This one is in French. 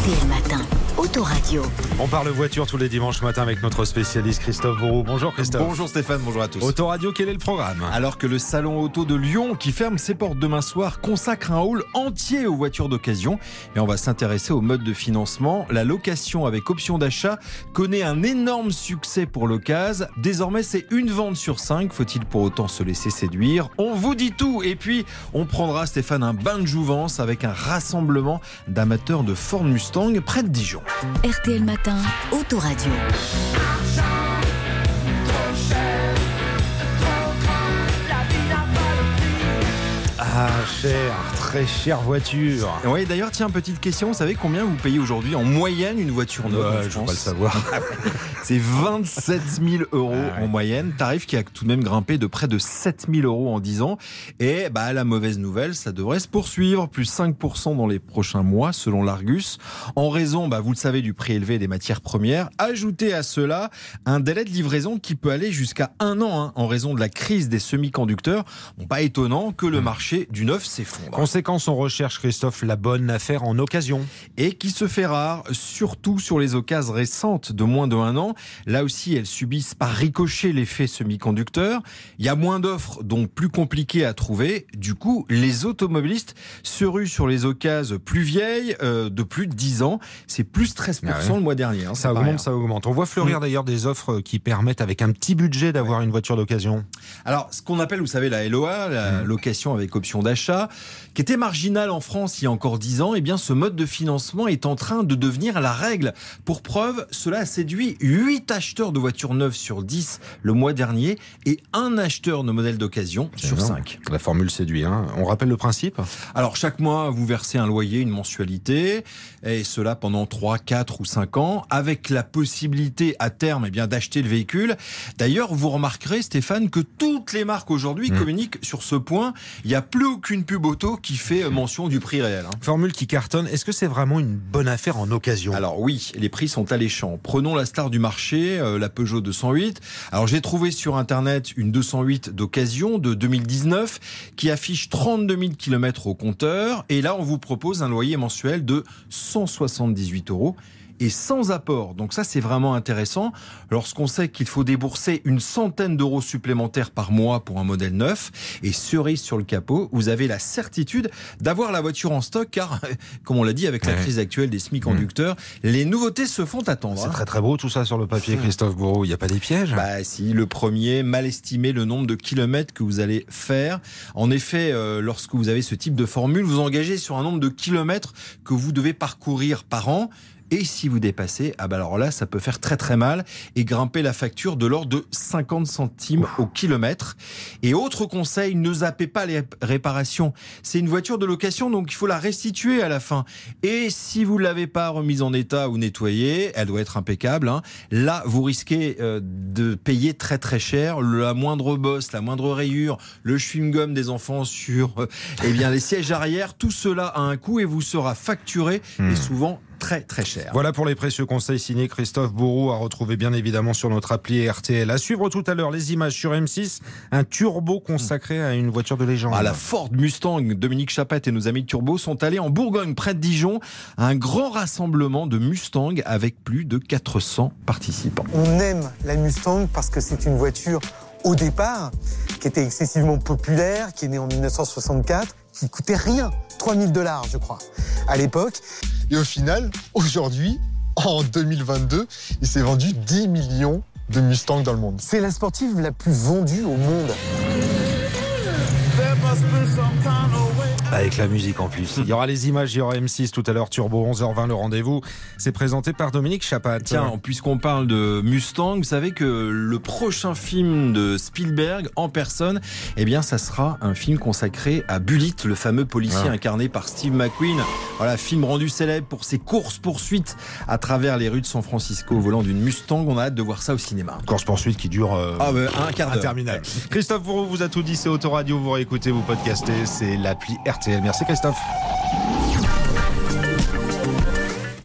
RTL Matin. Autoradio. On parle voiture tous les dimanches matin avec notre spécialiste Christophe Bourreau. Bonjour Christophe. Bonjour Stéphane, bonjour à tous. Autoradio, quel est le programme? Alors que le salon auto de Lyon, qui ferme ses portes demain soir, consacre un hall entier aux voitures d'occasion, et on va s'intéresser au mode de financement. La location avec option d'achat connaît un énorme succès pour l'occasion. Désormais, c'est une vente sur cinq. Faut-il pour autant se laisser séduire? On vous dit tout. Et puis, on prendra Stéphane un bain de jouvence avec un rassemblement d'amateurs de Ford Mustang près de Dijon. RTL Matin. Autoradio. Ah, cher, très chère voiture. Oui, d'ailleurs, tiens, petite question. Vous savez combien vous payez aujourd'hui en moyenne une voiture neuve Ouais, je France pas le savoir. C'est 27 000 euros Ah ouais. en moyenne. Tarif qui a tout de même grimpé de près de 7 000 euros en 10 ans. Et bah, la mauvaise nouvelle, ça devrait se poursuivre. Plus 5% dans les prochains mois, selon l'Argus. En raison, bah, vous le savez, du prix élevé des matières premières. Ajoutez à cela un délai de livraison qui peut aller jusqu'à un an hein, en raison de la crise des semi-conducteurs. Bon, pas étonnant que le marché du neuf s'effondre. Conséquence, on recherche Christophe la bonne affaire en occasion. et qui se fait rare, surtout sur les occasions récentes de moins de un an. Là aussi, elles subissent par ricochet l'effet semi-conducteur. Il y a moins d'offres, donc plus compliqué à trouver. Du coup, les automobilistes se ruent sur les occasions plus vieilles, euh, de plus de 10 ans. C'est plus 13% Ah ouais. le mois dernier. hein, Ça augmente, rien. ça augmente. On voit fleurir Mm. d'ailleurs des offres qui permettent, avec un petit budget, d'avoir une voiture d'occasion. Alors, ce qu'on appelle, vous savez, la LOA, la Mm. location avec option d'achat, qui était marginale en France il y a encore 10 ans, eh bien, ce mode de financement est en train de devenir la règle. Pour preuve, cela a séduit 8 acheteurs de voitures neuves sur 10 le mois dernier et un acheteur de modèles d'occasion sur énorme. 5. La formule séduit. Hein. On rappelle le principe Alors, chaque mois, vous versez un loyer, une mensualité, et cela pendant 3, 4 ou 5 ans, avec la possibilité à terme eh bien, d'acheter le véhicule. D'ailleurs, vous remarquerez, Stéphane, que toutes les marques aujourd'hui Mm. communiquent sur ce point. Il n'y a plus aucune pub auto qui fait euh, mention du prix réel. hein. Formule qui cartonne. Est-ce que c'est vraiment une bonne affaire en occasion? Alors oui, les prix sont alléchants. Prenons la star du marché, euh, la Peugeot 208. Alors j'ai trouvé sur internet une 208 d'occasion de 2019 qui affiche 32 000 km au compteur. Et là, on vous propose un loyer mensuel de 178 euros. Et sans apport. Donc ça, c'est vraiment intéressant. Lorsqu'on sait qu'il faut débourser une centaine d'euros supplémentaires par mois pour un modèle neuf. Et cerise sur le capot, vous avez la certitude d'avoir la voiture en stock, car, comme on l'a dit, avec la crise actuelle des semi-conducteurs, les nouveautés se font attendre. C'est hein. très très beau tout ça sur le papier, Christophe Bourreau. Il n'y a pas des pièges? Bah si, le premier, mal estimer le nombre de kilomètres que vous allez faire. En effet, euh, lorsque vous avez ce type de formule, vous engagez sur un nombre de kilomètres que vous devez parcourir par an. Et si vous dépassez, ah bah alors là, ça peut faire très très mal et grimper la facture de l'ordre de 50 centimes au kilomètre. Et autre conseil, ne zappez pas les réparations. C'est une voiture de location, donc il faut la restituer à la fin. Et si vous ne l'avez pas remise en état ou nettoyée, elle doit être impeccable. hein. Là, vous risquez euh, de payer très très cher. La moindre bosse, la moindre rayure, le chewing-gum des enfants sur euh, eh bien, les sièges arrière, tout cela a un coût et vous sera facturé Hmm. et souvent très très cher. Voilà pour les précieux conseils signés Christophe Bourreau à retrouver bien évidemment sur notre appli RTL. À suivre tout à l'heure les images sur M6, un turbo consacré à une voiture de légende. À la Ford Mustang, Dominique Chapette et nos amis de Turbo sont allés en Bourgogne, près de Dijon, à un grand rassemblement de Mustang avec plus de 400 participants. On aime la Mustang parce que c'est une voiture au départ qui était excessivement populaire, qui est née en 1964, qui coûtait rien, 3000 dollars je crois, à l'époque. Et au final, aujourd'hui, en 2022, il s'est vendu 10 millions de Mustangs dans le monde. C'est la sportive la plus vendue au monde. Avec la musique en plus. Il y aura les images, il y aura M6 tout à l'heure, Turbo 11h20 le rendez-vous. C'est présenté par Dominique Chapat. Tiens, puisqu'on parle de Mustang, vous savez que le prochain film de Spielberg en personne, eh bien, ça sera un film consacré à Bullitt, le fameux policier Ah. incarné par Steve McQueen. Voilà, film rendu célèbre pour ses courses-poursuites à travers les rues de San Francisco au volant d'une Mustang. On a hâte de voir ça au cinéma. course poursuite qui dure euh, Ah, bah, un quart d'heure. interminable. Christophe Bourreau vous a tout dit, c'est Autoradio, vous réécoutez, vous c'est l'appli RTL. Merci Christophe.